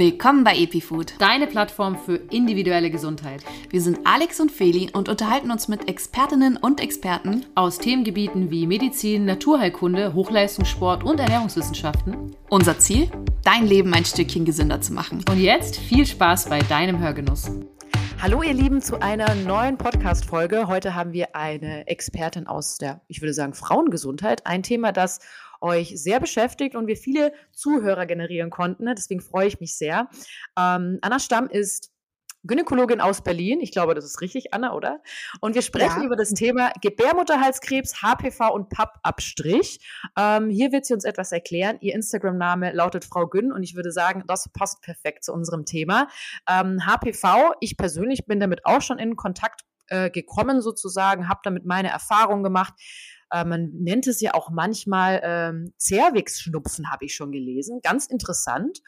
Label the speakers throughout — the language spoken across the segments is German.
Speaker 1: Willkommen bei EpiFood,
Speaker 2: deine Plattform für individuelle Gesundheit.
Speaker 1: Wir sind Alex und Feli und unterhalten uns mit Expertinnen und Experten
Speaker 2: aus Themengebieten wie Medizin, Naturheilkunde, Hochleistungssport und Ernährungswissenschaften.
Speaker 1: Unser Ziel? Dein Leben ein Stückchen gesünder zu machen.
Speaker 2: Und jetzt viel Spaß bei deinem Hörgenuss.
Speaker 3: Hallo ihr Lieben zu einer neuen Podcast-Folge. Heute haben wir eine Expertin aus der, ich würde sagen, Frauengesundheit. Ein Thema, das euch sehr beschäftigt und wir viele Zuhörer generieren konnten. Deswegen freue ich mich sehr. Ähm, Anna Stamm ist Gynäkologin aus Berlin. Ich glaube, das ist richtig, Anna, oder? Und wir sprechen ja. über das Thema Gebärmutterhalskrebs, HPV und Pappabstrich. Ähm, hier wird sie uns etwas erklären. Ihr Instagram-Name lautet Frau Gyn und ich würde sagen, das passt perfekt zu unserem Thema. Ähm, HPV, ich persönlich bin damit auch schon in Kontakt äh, gekommen sozusagen, habe damit meine Erfahrungen gemacht. Äh, man nennt es ja auch manchmal ähm, Zervixschnupfen, habe ich schon gelesen. Ganz interessant.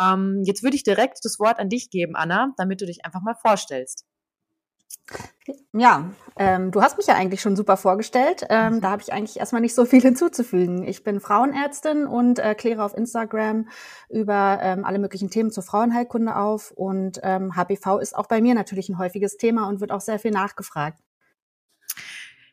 Speaker 3: Ähm, jetzt würde ich direkt das Wort an dich geben, Anna, damit du dich einfach mal vorstellst.
Speaker 4: Ja, ähm, du hast mich ja eigentlich schon super vorgestellt. Ähm, mhm. da habe ich eigentlich erstmal nicht so viel hinzuzufügen. Ich bin Frauenärztin und äh, kläre auf Instagram über ähm, alle möglichen Themen zur Frauenheilkunde auf. Und ähm, HPV ist auch bei mir natürlich ein häufiges Thema und wird auch sehr viel nachgefragt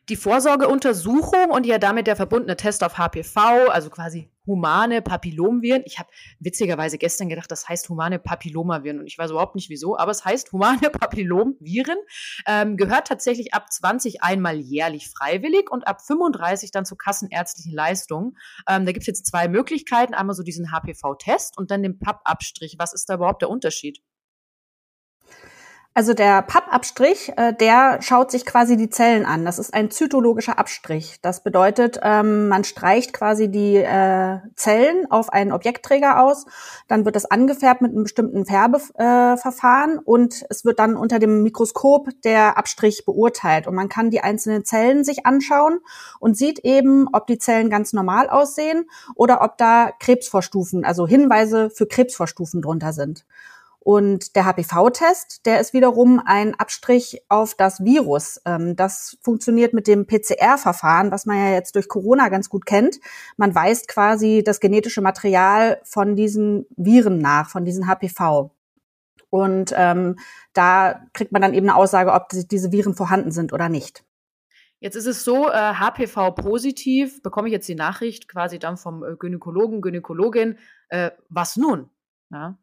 Speaker 3: die Vorsorgeuntersuchung und ja damit der verbundene Test auf HPV, also quasi humane Papillomviren. Ich habe witzigerweise gestern gedacht, das heißt humane Papillomaviren und ich weiß überhaupt nicht wieso, aber es heißt humane Papillomviren, ähm, gehört tatsächlich ab 20 einmal jährlich freiwillig und ab 35 dann zu kassenärztlichen Leistungen. Ähm, da gibt es jetzt zwei Möglichkeiten, einmal so diesen HPV-Test und dann den Pappabstrich. Was ist da überhaupt der Unterschied?
Speaker 4: Also der Pappabstrich, äh, der schaut sich quasi die Zellen an. Das ist ein zytologischer Abstrich. Das bedeutet, ähm, man streicht quasi die äh, Zellen auf einen Objektträger aus, dann wird das angefärbt mit einem bestimmten Färbeverfahren äh, und es wird dann unter dem Mikroskop der Abstrich beurteilt. Und man kann die einzelnen Zellen sich anschauen und sieht eben, ob die Zellen ganz normal aussehen oder ob da Krebsvorstufen, also Hinweise für Krebsvorstufen drunter sind. Und der HPV-Test, der ist wiederum ein Abstrich auf das Virus. Ähm, das funktioniert mit dem PCR-Verfahren, was man ja jetzt durch Corona ganz gut kennt. Man weist quasi das genetische Material von diesen Viren nach, von diesen HPV. Und ähm, da kriegt man dann eben eine Aussage, ob diese Viren vorhanden sind oder nicht.
Speaker 3: Jetzt ist es so, äh, HPV positiv, bekomme ich jetzt die Nachricht quasi dann vom äh, Gynäkologen, Gynäkologin, äh, was nun? Ja,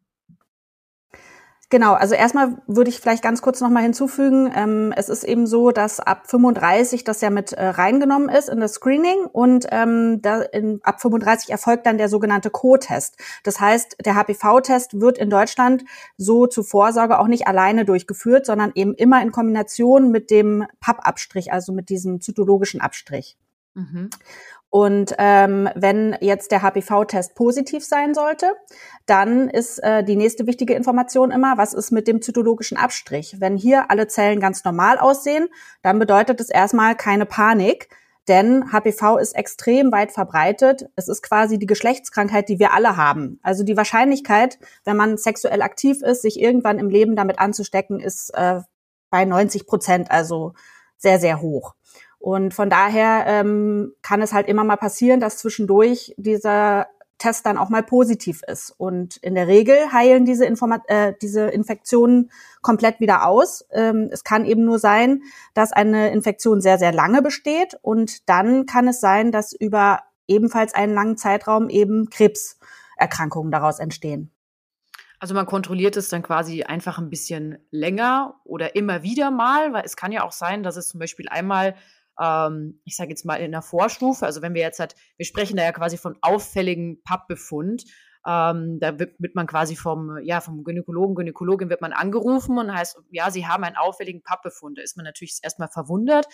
Speaker 4: Genau, also erstmal würde ich vielleicht ganz kurz nochmal hinzufügen, ähm, es ist eben so, dass ab 35 das ja mit äh, reingenommen ist in das Screening und ähm, da in, ab 35 erfolgt dann der sogenannte Co-Test. Das heißt, der HPV-Test wird in Deutschland so zur Vorsorge auch nicht alleine durchgeführt, sondern eben immer in Kombination mit dem PAP-Abstrich, also mit diesem zytologischen Abstrich. Mhm. Und ähm, wenn jetzt der HPV-Test positiv sein sollte, dann ist äh, die nächste wichtige Information immer, was ist mit dem zytologischen Abstrich? Wenn hier alle Zellen ganz normal aussehen, dann bedeutet es erstmal keine Panik, denn HPV ist extrem weit verbreitet. Es ist quasi die Geschlechtskrankheit, die wir alle haben. Also die Wahrscheinlichkeit, wenn man sexuell aktiv ist, sich irgendwann im Leben damit anzustecken, ist äh, bei 90 Prozent, also sehr, sehr hoch. Und von daher ähm, kann es halt immer mal passieren, dass zwischendurch dieser Test dann auch mal positiv ist. Und in der Regel heilen diese, Informa äh, diese Infektionen komplett wieder aus. Ähm, es kann eben nur sein, dass eine Infektion sehr, sehr lange besteht. Und dann kann es sein, dass über ebenfalls einen langen Zeitraum eben Krebserkrankungen daraus entstehen.
Speaker 3: Also man kontrolliert es dann quasi einfach ein bisschen länger oder immer wieder mal, weil es kann ja auch sein, dass es zum Beispiel einmal ähm, ich sage jetzt mal in der Vorstufe, also wenn wir jetzt halt, wir sprechen da ja quasi von auffälligen Pappbefund, ähm, da wird, wird, man quasi vom, ja, vom Gynäkologen, Gynäkologin wird man angerufen und heißt, ja, sie haben einen auffälligen Pappbefund. Da ist man natürlich erstmal verwundert.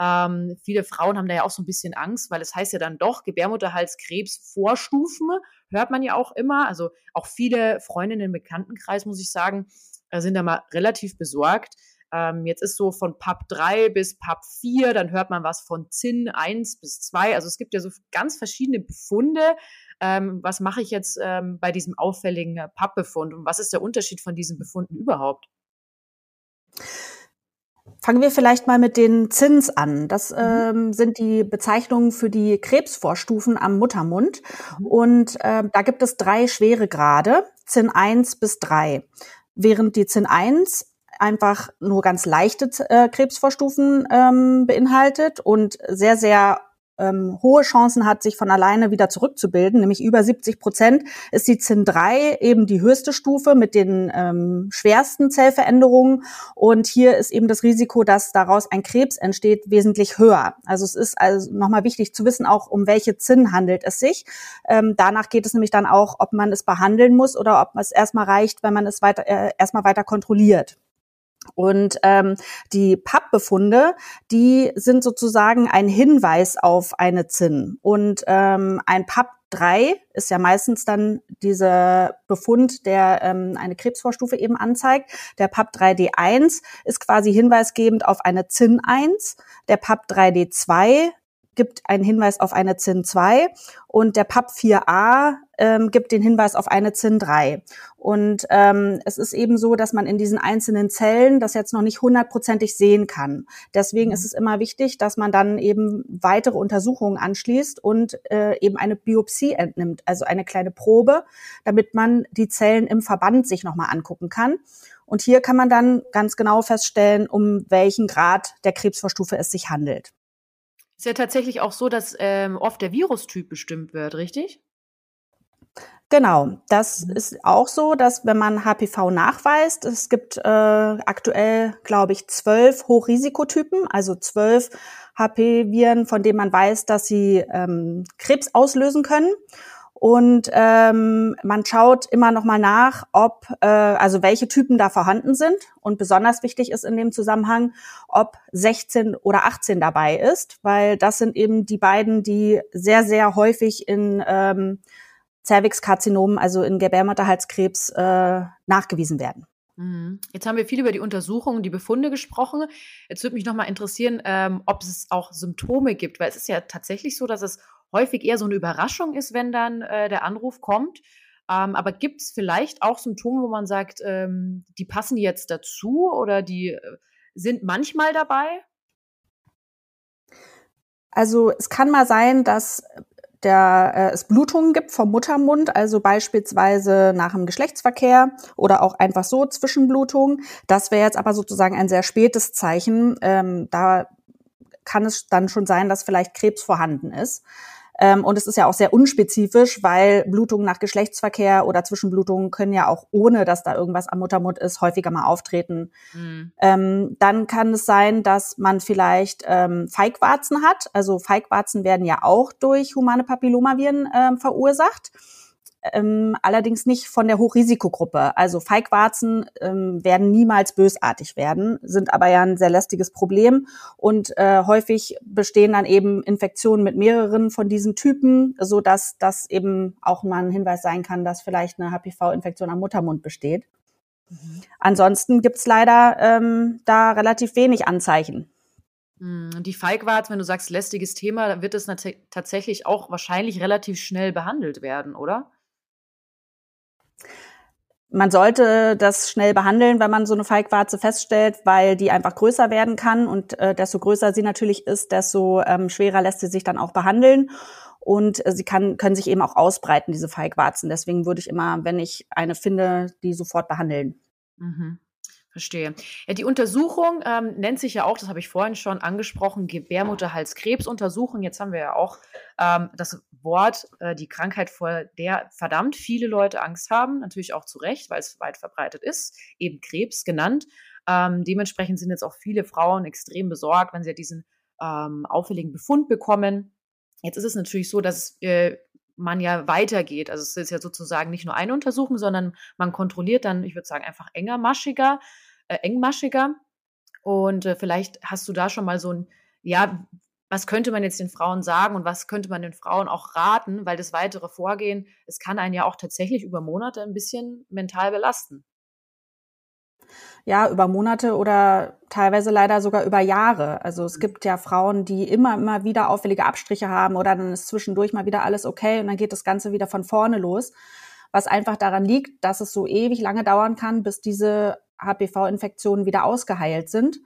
Speaker 3: Ähm, viele Frauen haben da ja auch so ein bisschen Angst, weil es heißt ja dann doch Gebärmutterhalskrebs Vorstufen, hört man ja auch immer. Also auch viele Freundinnen im Bekanntenkreis, muss ich sagen, äh, sind da mal relativ besorgt. Ähm, jetzt ist so von PAP 3 bis PAP 4, dann hört man was von ZIN 1 bis 2. Also es gibt ja so ganz verschiedene Befunde. Ähm, was mache ich jetzt ähm, bei diesem auffälligen äh, PAP-Befund und was ist der Unterschied von diesen Befunden überhaupt?
Speaker 4: Fangen wir vielleicht mal mit den Zins an. Das mhm. ähm, sind die Bezeichnungen für die Krebsvorstufen am Muttermund. Mhm. Und äh, da gibt es drei Schweregrade, Zinn 1 bis 3. Während die Zinn 1 einfach nur ganz leichte äh, Krebsvorstufen ähm, beinhaltet und sehr, sehr ähm, hohe Chancen hat, sich von alleine wieder zurückzubilden, nämlich über 70 Prozent, ist die ZIN3 eben die höchste Stufe mit den ähm, schwersten Zellveränderungen. Und hier ist eben das Risiko, dass daraus ein Krebs entsteht, wesentlich höher. Also es ist also nochmal wichtig zu wissen, auch um welche ZIN handelt es sich. Ähm, danach geht es nämlich dann auch, ob man es behandeln muss oder ob es erstmal reicht, wenn man es weiter, äh, erstmal weiter kontrolliert. Und ähm, die Pappbefunde, die sind sozusagen ein Hinweis auf eine Zinn. Und ähm, ein Papp 3 ist ja meistens dann dieser Befund, der ähm, eine Krebsvorstufe eben anzeigt. Der PAP 3D1 ist quasi hinweisgebend auf eine Zinn 1. Der PAP 3D2 gibt einen Hinweis auf eine ZIN 2 und der PAP 4a ähm, gibt den Hinweis auf eine ZIN 3. Und ähm, es ist eben so, dass man in diesen einzelnen Zellen das jetzt noch nicht hundertprozentig sehen kann. Deswegen ist es immer wichtig, dass man dann eben weitere Untersuchungen anschließt und äh, eben eine Biopsie entnimmt, also eine kleine Probe, damit man die Zellen im Verband sich nochmal angucken kann. Und hier kann man dann ganz genau feststellen, um welchen Grad der Krebsvorstufe es sich handelt.
Speaker 3: Ist ja tatsächlich auch so, dass ähm, oft der Virustyp bestimmt wird, richtig?
Speaker 4: Genau, das mhm. ist auch so, dass wenn man HPV nachweist, es gibt äh, aktuell, glaube ich, zwölf Hochrisikotypen, also zwölf HP-Viren, von denen man weiß, dass sie ähm, Krebs auslösen können. Und ähm, man schaut immer noch mal nach, ob äh, also welche Typen da vorhanden sind. Und besonders wichtig ist in dem Zusammenhang, ob 16 oder 18 dabei ist, weil das sind eben die beiden, die sehr sehr häufig in ähm, Cervixkarzinomen, also in Gebärmutterhalskrebs, äh, nachgewiesen werden.
Speaker 3: Mhm. Jetzt haben wir viel über die Untersuchungen, die Befunde gesprochen. Jetzt würde mich noch mal interessieren, ähm, ob es auch Symptome gibt, weil es ist ja tatsächlich so, dass es häufig eher so eine Überraschung ist, wenn dann äh, der Anruf kommt. Ähm, aber gibt es vielleicht auch Symptome, wo man sagt, ähm, die passen jetzt dazu oder die äh, sind manchmal dabei?
Speaker 4: Also es kann mal sein, dass der, äh, es Blutungen gibt vom Muttermund, also beispielsweise nach dem Geschlechtsverkehr oder auch einfach so Zwischenblutungen. Das wäre jetzt aber sozusagen ein sehr spätes Zeichen. Ähm, da kann es dann schon sein, dass vielleicht Krebs vorhanden ist. Ähm, und es ist ja auch sehr unspezifisch, weil Blutungen nach Geschlechtsverkehr oder Zwischenblutungen können ja auch ohne, dass da irgendwas am Muttermund ist, häufiger mal auftreten. Mhm. Ähm, dann kann es sein, dass man vielleicht ähm, Feigwarzen hat. Also Feigwarzen werden ja auch durch humane Papillomaviren ähm, verursacht ähm, allerdings nicht von der Hochrisikogruppe. Also Feigwarzen ähm, werden niemals bösartig werden, sind aber ja ein sehr lästiges Problem und äh, häufig bestehen dann eben Infektionen mit mehreren von diesen Typen, so dass das eben auch mal ein Hinweis sein kann, dass vielleicht eine HPV-Infektion am Muttermund besteht. Mhm. Ansonsten gibt's leider ähm, da relativ wenig Anzeichen.
Speaker 3: Hm, die Feigwarzen, wenn du sagst lästiges Thema, wird es tatsächlich auch wahrscheinlich relativ schnell behandelt werden, oder?
Speaker 4: Man sollte das schnell behandeln, wenn man so eine Feigwarze feststellt, weil die einfach größer werden kann und äh, desto größer sie natürlich ist, desto ähm, schwerer lässt sie sich dann auch behandeln und äh, sie kann, können sich eben auch ausbreiten, diese Feigwarzen. Deswegen würde ich immer, wenn ich eine finde, die sofort behandeln.
Speaker 3: Mhm. Verstehe. Ja, die Untersuchung ähm, nennt sich ja auch, das habe ich vorhin schon angesprochen, Gebärmutterhalskrebsuntersuchung. Jetzt haben wir ja auch ähm, das Wort, äh, die Krankheit, vor der verdammt viele Leute Angst haben, natürlich auch zu Recht, weil es weit verbreitet ist, eben Krebs genannt. Ähm, dementsprechend sind jetzt auch viele Frauen extrem besorgt, wenn sie ja diesen ähm, auffälligen Befund bekommen. Jetzt ist es natürlich so, dass äh, man ja weitergeht. Also es ist ja sozusagen nicht nur eine Untersuchung, sondern man kontrolliert dann, ich würde sagen, einfach engermaschiger äh, engmaschiger. Und äh, vielleicht hast du da schon mal so ein, ja, was könnte man jetzt den Frauen sagen und was könnte man den Frauen auch raten, weil das weitere Vorgehen, es kann einen ja auch tatsächlich über Monate ein bisschen mental belasten.
Speaker 4: Ja, über Monate oder teilweise leider sogar über Jahre. Also es gibt ja Frauen, die immer, immer wieder auffällige Abstriche haben oder dann ist zwischendurch mal wieder alles okay und dann geht das Ganze wieder von vorne los. Was einfach daran liegt, dass es so ewig lange dauern kann, bis diese HPV-Infektionen wieder ausgeheilt sind.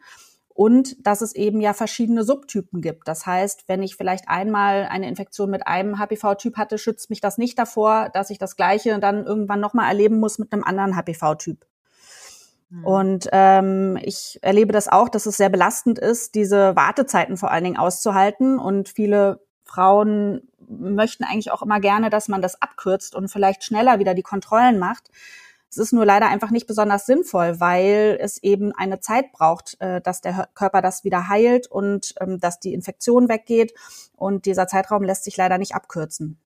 Speaker 4: Und dass es eben ja verschiedene Subtypen gibt. Das heißt, wenn ich vielleicht einmal eine Infektion mit einem HPV-Typ hatte, schützt mich das nicht davor, dass ich das Gleiche dann irgendwann nochmal erleben muss mit einem anderen HPV-Typ. Mhm. Und ähm, ich erlebe das auch, dass es sehr belastend ist, diese Wartezeiten vor allen Dingen auszuhalten. Und viele Frauen möchten eigentlich auch immer gerne, dass man das abkürzt und vielleicht schneller wieder die Kontrollen macht. Es ist nur leider einfach nicht besonders sinnvoll, weil es eben eine Zeit braucht, äh, dass der Körper das wieder heilt und ähm, dass die Infektion weggeht. Und dieser Zeitraum lässt sich leider nicht abkürzen.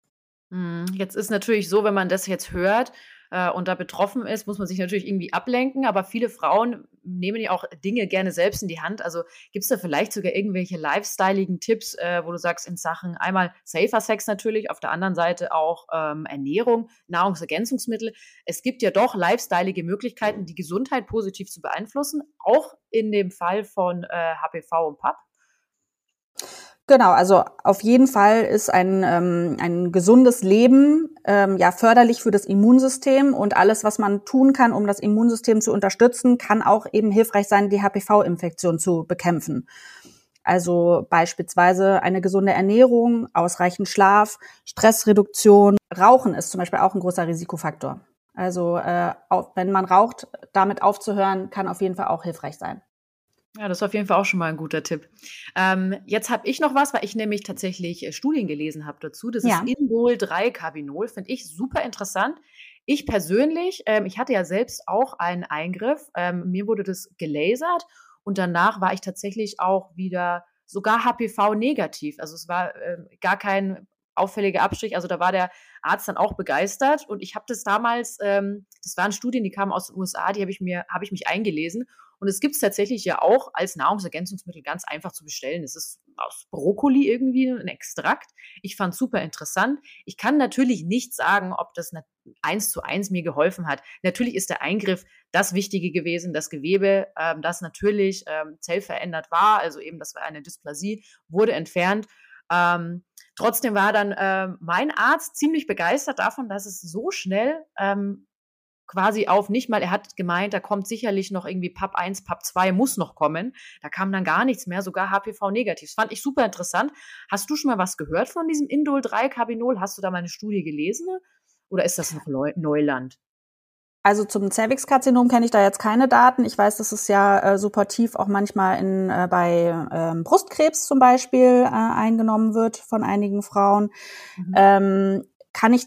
Speaker 3: Hm, jetzt ist natürlich so, wenn man das jetzt hört, äh, und da betroffen ist, muss man sich natürlich irgendwie ablenken. Aber viele Frauen nehmen ja auch Dinge gerne selbst in die Hand. Also gibt es da vielleicht sogar irgendwelche lifestyleigen Tipps, äh, wo du sagst, in Sachen einmal safer Sex natürlich, auf der anderen Seite auch ähm, Ernährung, Nahrungsergänzungsmittel. Es gibt ja doch lifestyleige Möglichkeiten, die Gesundheit positiv zu beeinflussen, auch in dem Fall von äh, HPV und PAP.
Speaker 4: Genau, also auf jeden Fall ist ein, ähm, ein gesundes Leben ähm, ja förderlich für das Immunsystem und alles, was man tun kann, um das Immunsystem zu unterstützen, kann auch eben hilfreich sein, die HPV-Infektion zu bekämpfen. Also beispielsweise eine gesunde Ernährung, ausreichend Schlaf, Stressreduktion. Rauchen ist zum Beispiel auch ein großer Risikofaktor. Also äh, auch, wenn man raucht, damit aufzuhören, kann auf jeden Fall auch hilfreich sein.
Speaker 3: Ja, das ist auf jeden Fall auch schon mal ein guter Tipp. Ähm, jetzt habe ich noch was, weil ich nämlich tatsächlich äh, Studien gelesen habe dazu. Das ja. ist Indol 3 Carbinol, finde ich super interessant. Ich persönlich, ähm, ich hatte ja selbst auch einen Eingriff. Ähm, mir wurde das gelasert und danach war ich tatsächlich auch wieder sogar HPV negativ. Also es war äh, gar kein auffälliger Abstrich. Also da war der Arzt dann auch begeistert und ich habe das damals, ähm, das waren Studien, die kamen aus den USA, die habe ich mir, habe ich mich eingelesen und es gibt es tatsächlich ja auch als Nahrungsergänzungsmittel ganz einfach zu bestellen. Es ist aus Brokkoli irgendwie ein Extrakt. Ich fand super interessant. Ich kann natürlich nicht sagen, ob das eins zu eins mir geholfen hat. Natürlich ist der Eingriff das Wichtige gewesen, das Gewebe, ähm, das natürlich ähm, zellverändert war, also eben das war eine Dysplasie, wurde entfernt. Ähm, trotzdem war dann äh, mein Arzt ziemlich begeistert davon, dass es so schnell ähm, quasi auf nicht mal, er hat gemeint, da kommt sicherlich noch irgendwie PAP 1, PAP 2 muss noch kommen. Da kam dann gar nichts mehr, sogar HPV negativ. Das fand ich super interessant. Hast du schon mal was gehört von diesem Indol 3 Carbinol? Hast du da mal eine Studie gelesen? Oder ist das noch Neuland?
Speaker 4: Also zum Cervixkarzinom kenne ich da jetzt keine Daten. Ich weiß, dass es ja äh, supportiv auch manchmal in, äh, bei ähm, Brustkrebs zum Beispiel äh, eingenommen wird von einigen Frauen. Mhm. Ähm, kann ich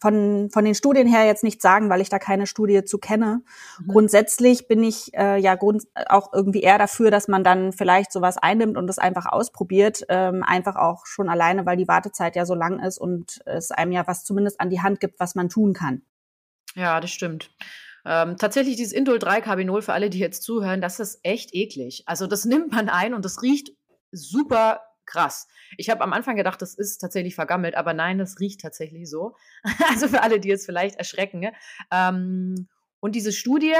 Speaker 4: von, von den Studien her jetzt nicht sagen, weil ich da keine Studie zu kenne. Mhm. Grundsätzlich bin ich äh, ja grund auch irgendwie eher dafür, dass man dann vielleicht sowas einnimmt und das einfach ausprobiert. Ähm, einfach auch schon alleine, weil die Wartezeit ja so lang ist und es einem ja was zumindest an die Hand gibt, was man tun kann.
Speaker 3: Ja, das stimmt. Ähm, tatsächlich dieses Indol 3 Carbinol für alle, die jetzt zuhören, das ist echt eklig. Also das nimmt man ein und das riecht super krass. Ich habe am Anfang gedacht, das ist tatsächlich vergammelt, aber nein, das riecht tatsächlich so. also für alle, die jetzt vielleicht erschrecken. Ne? Ähm, und diese Studie,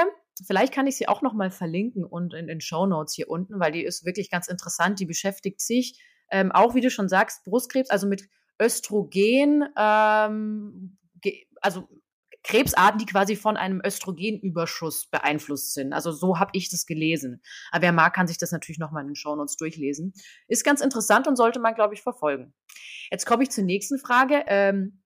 Speaker 3: vielleicht kann ich sie auch noch mal verlinken und in den Show Notes hier unten, weil die ist wirklich ganz interessant. Die beschäftigt sich ähm, auch, wie du schon sagst, Brustkrebs, also mit Östrogen, ähm, also Krebsarten, die quasi von einem Östrogenüberschuss beeinflusst sind. Also so habe ich das gelesen. Aber wer mag, kann sich das natürlich nochmal in den Shownotes durchlesen. Ist ganz interessant und sollte man, glaube ich, verfolgen. Jetzt komme ich zur nächsten Frage. Ähm,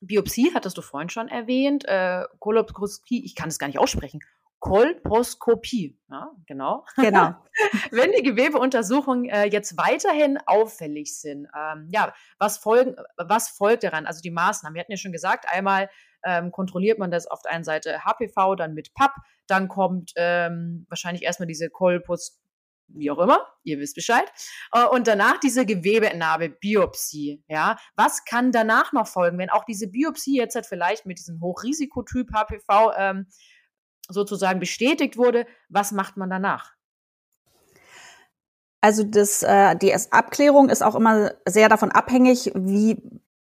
Speaker 3: Biopsie hattest du vorhin schon erwähnt. Äh, Koloskopie, ich kann es gar nicht aussprechen. Kolposkopie, ja, genau.
Speaker 4: Genau.
Speaker 3: Wenn die Gewebeuntersuchungen äh, jetzt weiterhin auffällig sind, ähm, ja, was, folgen, was folgt daran? Also die Maßnahmen. Wir hatten ja schon gesagt, einmal ähm, kontrolliert man das auf der einen Seite HPV, dann mit PAP, dann kommt ähm, wahrscheinlich erstmal diese Kolpus, wie auch immer, ihr wisst Bescheid, äh, und danach diese Gewebeentnahme, Biopsie, ja. Was kann danach noch folgen, wenn auch diese Biopsie jetzt halt vielleicht mit diesem Hochrisikotyp HPV ähm, sozusagen bestätigt wurde, was macht man danach?
Speaker 4: Also das, äh, die Abklärung ist auch immer sehr davon abhängig, wie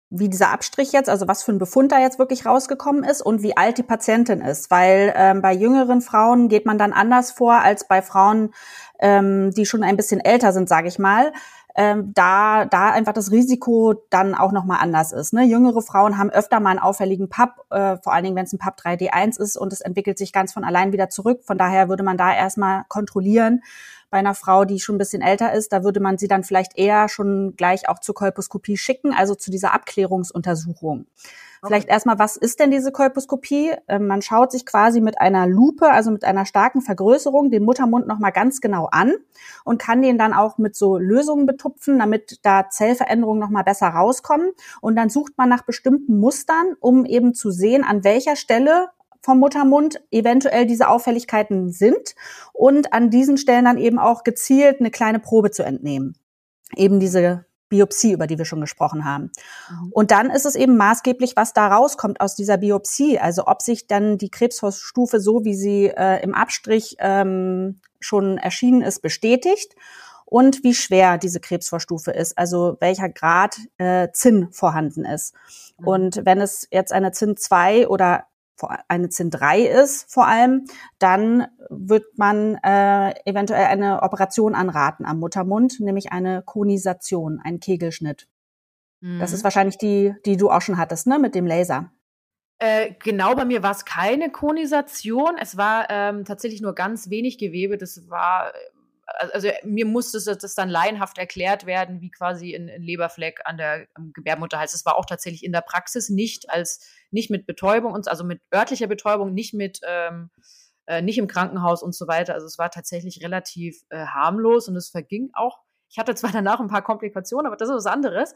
Speaker 4: wie dieser Abstrich jetzt, also was für ein Befund da jetzt wirklich rausgekommen ist und wie alt die Patientin ist, weil ähm, bei jüngeren Frauen geht man dann anders vor als bei Frauen, ähm, die schon ein bisschen älter sind, sage ich mal. Ähm, da, da einfach das Risiko dann auch nochmal anders ist. Ne? Jüngere Frauen haben öfter mal einen auffälligen PAP, äh, vor allen Dingen, wenn es ein PAP 3D1 ist und es entwickelt sich ganz von allein wieder zurück. Von daher würde man da erstmal kontrollieren. Bei einer Frau, die schon ein bisschen älter ist, da würde man sie dann vielleicht eher schon gleich auch zur Kolposkopie schicken, also zu dieser Abklärungsuntersuchung. Vielleicht erstmal, was ist denn diese Kolposkopie? Ähm, man schaut sich quasi mit einer Lupe, also mit einer starken Vergrößerung, den Muttermund nochmal ganz genau an und kann den dann auch mit so Lösungen betupfen, damit da Zellveränderungen nochmal besser rauskommen. Und dann sucht man nach bestimmten Mustern, um eben zu sehen, an welcher Stelle vom Muttermund eventuell diese Auffälligkeiten sind und an diesen Stellen dann eben auch gezielt eine kleine Probe zu entnehmen. Eben diese Biopsie, über die wir schon gesprochen haben. Mhm. Und dann ist es eben maßgeblich, was da rauskommt aus dieser Biopsie. Also ob sich dann die Krebsstufe so, wie sie äh, im Abstrich ähm, schon erschienen ist, bestätigt und wie schwer diese Krebsvorstufe ist, also welcher Grad äh, Zinn vorhanden ist. Mhm. Und wenn es jetzt eine Zinn 2 oder eine ZIN 3 ist vor allem, dann wird man äh, eventuell eine Operation anraten am Muttermund, nämlich eine Konisation, ein Kegelschnitt. Mhm. Das ist wahrscheinlich die, die du auch schon hattest, ne, mit dem Laser.
Speaker 3: Äh, genau, bei mir war es keine Konisation. Es war ähm, tatsächlich nur ganz wenig Gewebe. Das war also mir musste das dann laienhaft erklärt werden, wie quasi ein, Leberfleck an der am Gebärmutterhals. Das war auch tatsächlich in der Praxis nicht als nicht mit Betäubung und also mit örtlicher Betäubung, nicht mit ähm, äh, nicht im Krankenhaus und so weiter. Also es war tatsächlich relativ äh, harmlos und es verging auch. Ich hatte zwar danach ein paar Komplikationen, aber das ist was anderes.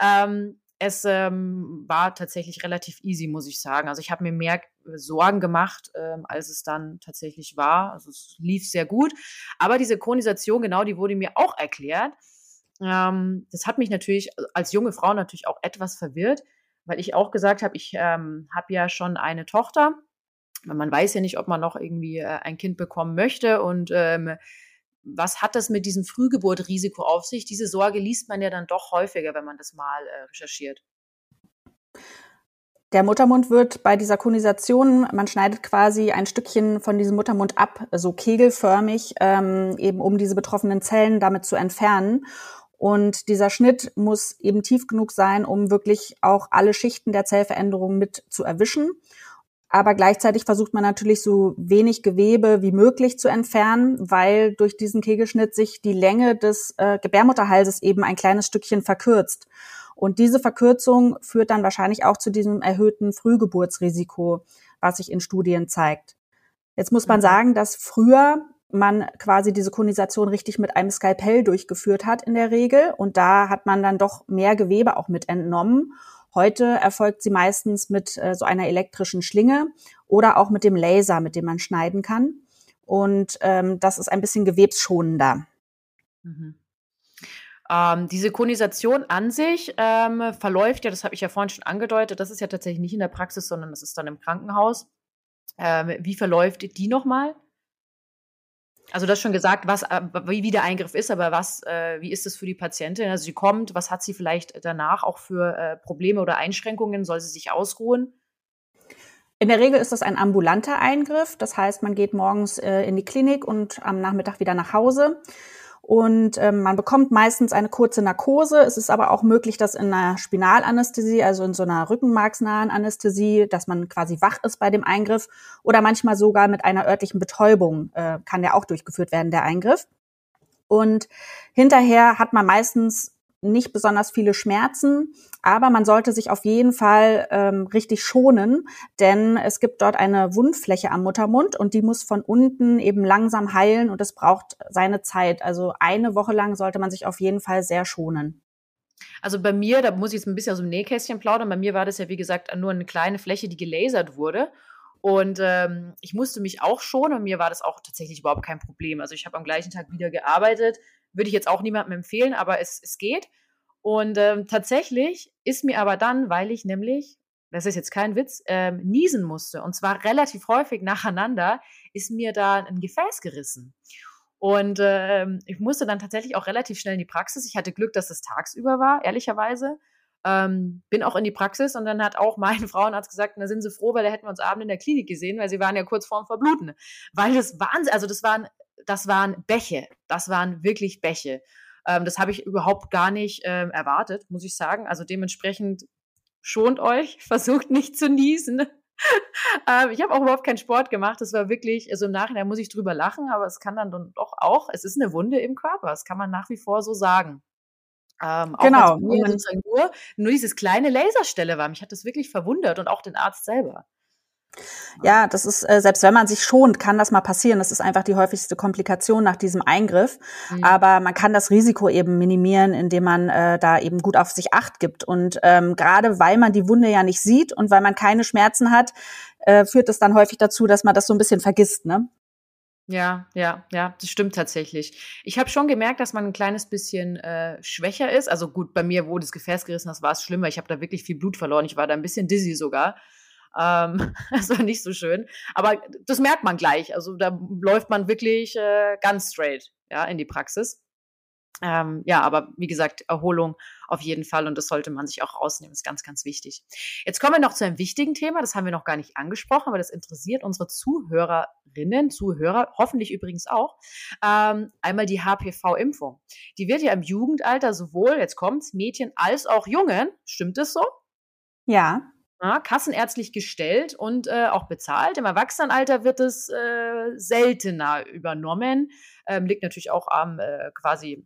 Speaker 3: Ähm, es ähm, war tatsächlich relativ easy, muss ich sagen. Also ich habe mir mehr Sorgen gemacht, ähm, als es dann tatsächlich war. Also es lief sehr gut. Aber diese Chronisation, genau, die wurde mir auch erklärt. Ähm, das hat mich natürlich als junge Frau natürlich auch etwas verwirrt, weil ich auch gesagt habe, ich ähm, habe ja schon eine Tochter. Man weiß ja nicht, ob man noch irgendwie äh, ein Kind bekommen möchte und ähm, was hat das mit diesem Frühgeburtrisiko auf sich? Diese Sorge liest man ja dann doch häufiger, wenn man das mal äh, recherchiert.
Speaker 4: Der Muttermund wird bei dieser Konisation, man schneidet quasi ein Stückchen von diesem Muttermund ab, so kegelförmig, ähm, eben um diese betroffenen Zellen damit zu entfernen. Und dieser Schnitt muss eben tief genug sein, um wirklich auch alle Schichten der Zellveränderung mit zu erwischen. Aber gleichzeitig versucht man natürlich so wenig Gewebe wie möglich zu entfernen, weil durch diesen Kegelschnitt sich die Länge des äh, Gebärmutterhalses eben ein kleines Stückchen verkürzt. Und diese Verkürzung führt dann wahrscheinlich auch zu diesem erhöhten Frühgeburtsrisiko, was sich in Studien zeigt. Jetzt muss man mhm. sagen, dass früher man quasi diese Konisation richtig mit einem Skalpell durchgeführt hat in der Regel. Und da hat man dann doch mehr Gewebe auch mit entnommen. Heute erfolgt sie meistens mit äh, so einer elektrischen Schlinge oder auch mit dem Laser, mit dem man schneiden kann. Und ähm, das ist ein bisschen gewebsschonender.
Speaker 3: Mhm. Ähm, diese Konisation an sich ähm, verläuft ja, das habe ich ja vorhin schon angedeutet, das ist ja tatsächlich nicht in der Praxis, sondern das ist dann im Krankenhaus. Ähm, wie verläuft die nochmal? Also du hast schon gesagt, was, äh, wie, der Eingriff ist, aber was, äh, wie ist es für die Patientin? Also sie kommt, was hat sie vielleicht danach auch für äh, Probleme oder Einschränkungen? Soll sie sich ausruhen?
Speaker 4: In der Regel ist das ein ambulanter Eingriff. Das heißt, man geht morgens äh, in die Klinik und am Nachmittag wieder nach Hause. Und ähm, man bekommt meistens eine kurze Narkose. Es ist aber auch möglich, dass in einer Spinalanästhesie, also in so einer rückenmarksnahen Anästhesie, dass man quasi wach ist bei dem Eingriff oder manchmal sogar mit einer örtlichen Betäubung äh, kann der auch durchgeführt werden, der Eingriff. Und hinterher hat man meistens nicht besonders viele Schmerzen, aber man sollte sich auf jeden Fall ähm, richtig schonen, denn es gibt dort eine Wundfläche am Muttermund und die muss von unten eben langsam heilen und es braucht seine Zeit. Also eine Woche lang sollte man sich auf jeden Fall sehr schonen.
Speaker 3: Also bei mir, da muss ich jetzt ein bisschen aus dem Nähkästchen plaudern, bei mir war das ja wie gesagt nur eine kleine Fläche, die gelasert wurde. Und ähm, ich musste mich auch schonen und mir war das auch tatsächlich überhaupt kein Problem. Also ich habe am gleichen Tag wieder gearbeitet, würde ich jetzt auch niemandem empfehlen, aber es, es geht. Und ähm, tatsächlich ist mir aber dann, weil ich nämlich, das ist jetzt kein Witz, ähm, niesen musste, und zwar relativ häufig nacheinander, ist mir da ein Gefäß gerissen. Und ähm, ich musste dann tatsächlich auch relativ schnell in die Praxis. Ich hatte Glück, dass es tagsüber war, ehrlicherweise. Ähm, bin auch in die Praxis und dann hat auch mein Frauenarzt gesagt, da sind sie froh, weil da hätten wir uns abend in der Klinik gesehen, weil sie waren ja kurz vorm Verbluten. Weil das Wahnsinn, also das waren, das waren Bäche. Das waren wirklich Bäche. Ähm, das habe ich überhaupt gar nicht ähm, erwartet, muss ich sagen. Also dementsprechend schont euch, versucht nicht zu niesen. ähm, ich habe auch überhaupt keinen Sport gemacht. Das war wirklich, also im Nachhinein muss ich drüber lachen, aber es kann dann doch auch, es ist eine Wunde im Körper. Das kann man nach wie vor so sagen. Ähm,
Speaker 4: genau.
Speaker 3: Sozusagen nur, nur dieses kleine Laserstelle war. Mich hat das wirklich verwundert und auch den Arzt selber.
Speaker 4: Ja, das ist, äh, selbst wenn man sich schont, kann das mal passieren. Das ist einfach die häufigste Komplikation nach diesem Eingriff. Mhm. Aber man kann das Risiko eben minimieren, indem man äh, da eben gut auf sich acht gibt. Und ähm, gerade weil man die Wunde ja nicht sieht und weil man keine Schmerzen hat, äh, führt es dann häufig dazu, dass man das so ein bisschen vergisst. Ne?
Speaker 3: Ja, ja, ja, das stimmt tatsächlich. Ich habe schon gemerkt, dass man ein kleines bisschen äh, schwächer ist. Also gut, bei mir, wo das Gefäß gerissen ist, war es schlimmer. Ich habe da wirklich viel Blut verloren. Ich war da ein bisschen dizzy sogar. Ähm, das war nicht so schön. Aber das merkt man gleich. Also da läuft man wirklich äh, ganz straight ja, in die Praxis. Ähm, ja, aber wie gesagt, Erholung auf jeden Fall und das sollte man sich auch rausnehmen, ist ganz, ganz wichtig. Jetzt kommen wir noch zu einem wichtigen Thema, das haben wir noch gar nicht angesprochen, aber das interessiert unsere Zuhörerinnen, Zuhörer, hoffentlich übrigens auch. Ähm, einmal die HPV-Impfung. Die wird ja im Jugendalter sowohl, jetzt kommt's, Mädchen als auch Jungen, stimmt es so?
Speaker 4: Ja
Speaker 3: ja, kassenärztlich gestellt und äh, auch bezahlt. Im Erwachsenenalter wird es äh, seltener übernommen. Ähm, liegt natürlich auch am äh, quasi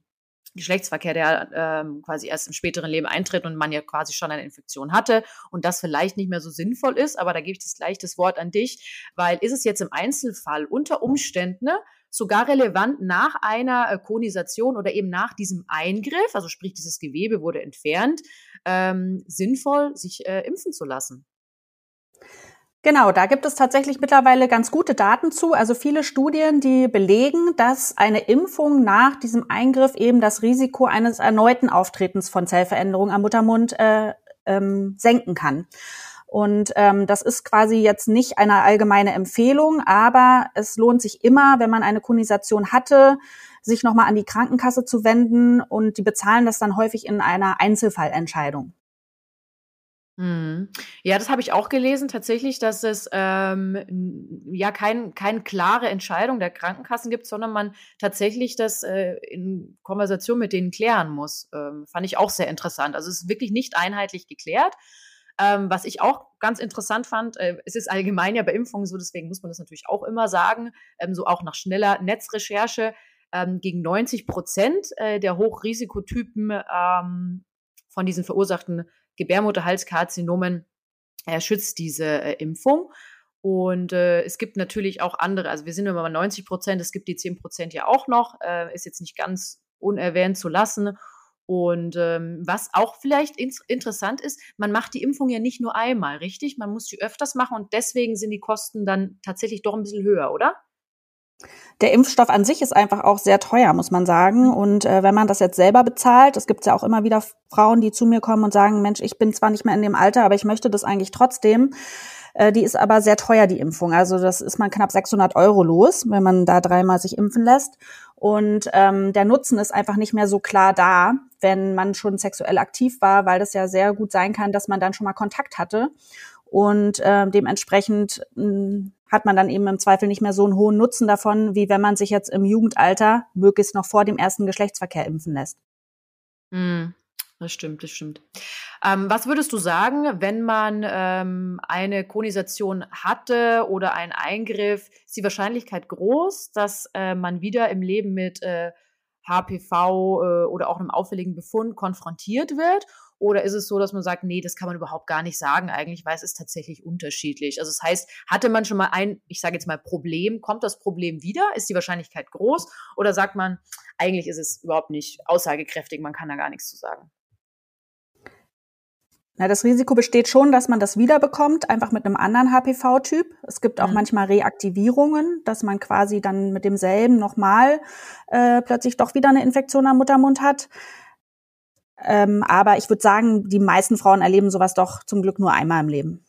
Speaker 3: Geschlechtsverkehr, der ähm, quasi erst im späteren Leben eintritt und man ja quasi schon eine Infektion hatte und das vielleicht nicht mehr so sinnvoll ist. Aber da gebe ich das gleich das Wort an dich, weil ist es jetzt im Einzelfall unter Umständen sogar relevant nach einer äh, Konisation oder eben nach diesem Eingriff, also sprich dieses Gewebe wurde entfernt, ähm, sinnvoll, sich äh, impfen zu lassen.
Speaker 4: Genau, da gibt es tatsächlich mittlerweile ganz gute Daten zu. Also viele Studien, die belegen, dass eine Impfung nach diesem Eingriff eben das Risiko eines erneuten Auftretens von Zellveränderungen am Muttermund äh, ähm, senken kann. Und ähm, das ist quasi jetzt nicht eine allgemeine Empfehlung, aber es lohnt sich immer, wenn man eine Konisation hatte, sich nochmal an die Krankenkasse zu wenden und die bezahlen das dann häufig in einer Einzelfallentscheidung.
Speaker 3: Mhm. Ja, das habe ich auch gelesen, tatsächlich, dass es ähm, ja kein, keine klare Entscheidung der Krankenkassen gibt, sondern man tatsächlich das äh, in Konversation mit denen klären muss. Ähm, fand ich auch sehr interessant. Also es ist wirklich nicht einheitlich geklärt. Ähm, was ich auch ganz interessant fand, äh, es ist allgemein ja bei Impfungen so, deswegen muss man das natürlich auch immer sagen, ähm, so auch nach schneller Netzrecherche, ähm, gegen 90 Prozent äh, der Hochrisikotypen ähm, von diesen verursachten Gebärmutterhalskarzinomen äh, schützt diese äh, Impfung. Und äh, es gibt natürlich auch andere, also wir sind immer bei 90 Prozent, es gibt die 10 Prozent ja auch noch, äh, ist jetzt nicht ganz unerwähnt zu lassen. Und ähm, was auch vielleicht in interessant ist, man macht die Impfung ja nicht nur einmal, richtig? Man muss die öfters machen und deswegen sind die Kosten dann tatsächlich doch ein bisschen höher, oder?
Speaker 4: Der Impfstoff an sich ist einfach auch sehr teuer, muss man sagen. Und äh, wenn man das jetzt selber bezahlt, es gibt ja auch immer wieder Frauen, die zu mir kommen und sagen, Mensch, ich bin zwar nicht mehr in dem Alter, aber ich möchte das eigentlich trotzdem. Äh, die ist aber sehr teuer, die Impfung. Also das ist man knapp 600 Euro los, wenn man da dreimal sich impfen lässt. Und ähm, der Nutzen ist einfach nicht mehr so klar da, wenn man schon sexuell aktiv war, weil das ja sehr gut sein kann, dass man dann schon mal Kontakt hatte. Und äh, dementsprechend mh, hm, hat man dann eben im Zweifel nicht mehr so einen hohen Nutzen davon, wie wenn man sich jetzt im Jugendalter möglichst noch vor dem ersten Geschlechtsverkehr impfen lässt.
Speaker 3: Mm, das stimmt, das stimmt. Ähm, was würdest du sagen, wenn man ähm, eine Konisation hatte oder einen Eingriff, ist die Wahrscheinlichkeit groß, dass äh, man wieder im Leben mit äh, HPV äh, oder auch einem auffälligen Befund konfrontiert wird? Oder ist es so, dass man sagt, nee, das kann man überhaupt gar nicht sagen eigentlich, weil es ist tatsächlich unterschiedlich. Also das heißt, hatte man schon mal ein, ich sage jetzt mal Problem, kommt das Problem wieder? Ist die Wahrscheinlichkeit groß? Oder sagt man, eigentlich ist es überhaupt nicht aussagekräftig, man kann da gar nichts zu sagen?
Speaker 4: Na, das Risiko besteht schon, dass man das wiederbekommt, einfach mit einem anderen HPV-Typ. Es gibt auch mhm. manchmal Reaktivierungen, dass man quasi dann mit demselben nochmal äh, plötzlich doch wieder eine Infektion am Muttermund hat. Ähm, aber ich würde sagen, die meisten Frauen erleben sowas doch zum Glück nur einmal im Leben.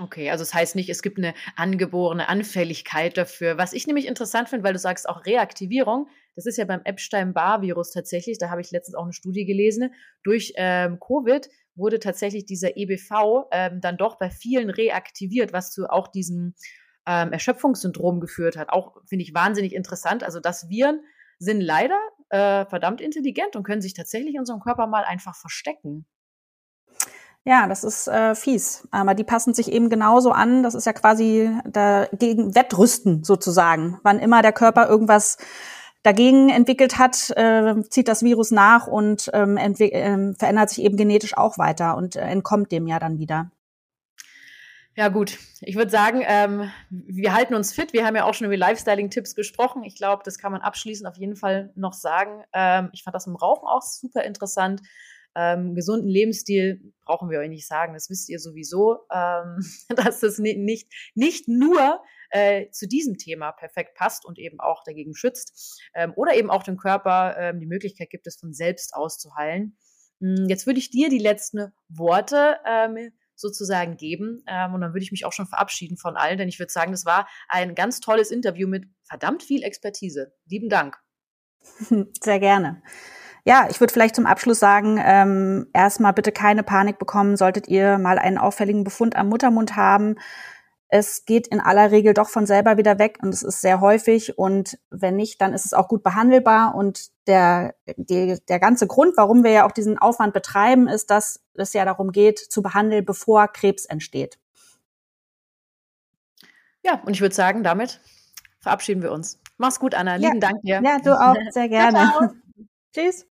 Speaker 3: Okay, also das heißt nicht, es gibt eine angeborene Anfälligkeit dafür. Was ich nämlich interessant finde, weil du sagst auch Reaktivierung, das ist ja beim Epstein-Barr-Virus tatsächlich, da habe ich letztens auch eine Studie gelesen, durch ähm, Covid wurde tatsächlich dieser EBV ähm, dann doch bei vielen reaktiviert, was zu auch diesem ähm, Erschöpfungssyndrom geführt hat. Auch finde ich wahnsinnig interessant. Also dass Viren sind leider äh, verdammt intelligent und können sich tatsächlich in unserem Körper mal einfach verstecken.
Speaker 4: Ja, das ist äh, fies. Aber die passen sich eben genauso an. Das ist ja quasi dagegen Wettrüsten sozusagen. Wann immer der Körper irgendwas dagegen entwickelt hat, äh, zieht das Virus nach und ähm, äh, verändert sich eben genetisch auch weiter und äh, entkommt dem ja dann wieder.
Speaker 3: Ja gut, ich würde sagen, ähm, wir halten uns fit. Wir haben ja auch schon über Lifestyling-Tipps gesprochen. Ich glaube, das kann man abschließend auf jeden Fall noch sagen. Ähm, ich fand das im Rauchen auch super interessant. Ähm, gesunden Lebensstil brauchen wir euch nicht sagen, das wisst ihr sowieso, ähm, dass das nicht, nicht nur äh, zu diesem Thema perfekt passt und eben auch dagegen schützt ähm, oder eben auch dem Körper ähm, die Möglichkeit gibt, es von selbst auszuheilen. Hm, jetzt würde ich dir die letzten Worte ähm, sozusagen geben. Ähm, und dann würde ich mich auch schon verabschieden von allen, denn ich würde sagen, das war ein ganz tolles Interview mit verdammt viel Expertise. Lieben Dank.
Speaker 4: Sehr gerne. Ja, ich würde vielleicht zum Abschluss sagen, ähm, erstmal bitte keine Panik bekommen, solltet ihr mal einen auffälligen Befund am Muttermund haben. Es geht in aller Regel doch von selber wieder weg und es ist sehr häufig und wenn nicht, dann ist es auch gut behandelbar und der, die, der ganze Grund, warum wir ja auch diesen Aufwand betreiben, ist, dass es ja darum geht, zu behandeln, bevor Krebs entsteht.
Speaker 3: Ja, und ich würde sagen, damit verabschieden wir uns. Mach's gut, Anna. Lieben
Speaker 4: ja.
Speaker 3: Dank dir.
Speaker 4: Ja, du auch. Sehr gerne. Ciao. Tschüss.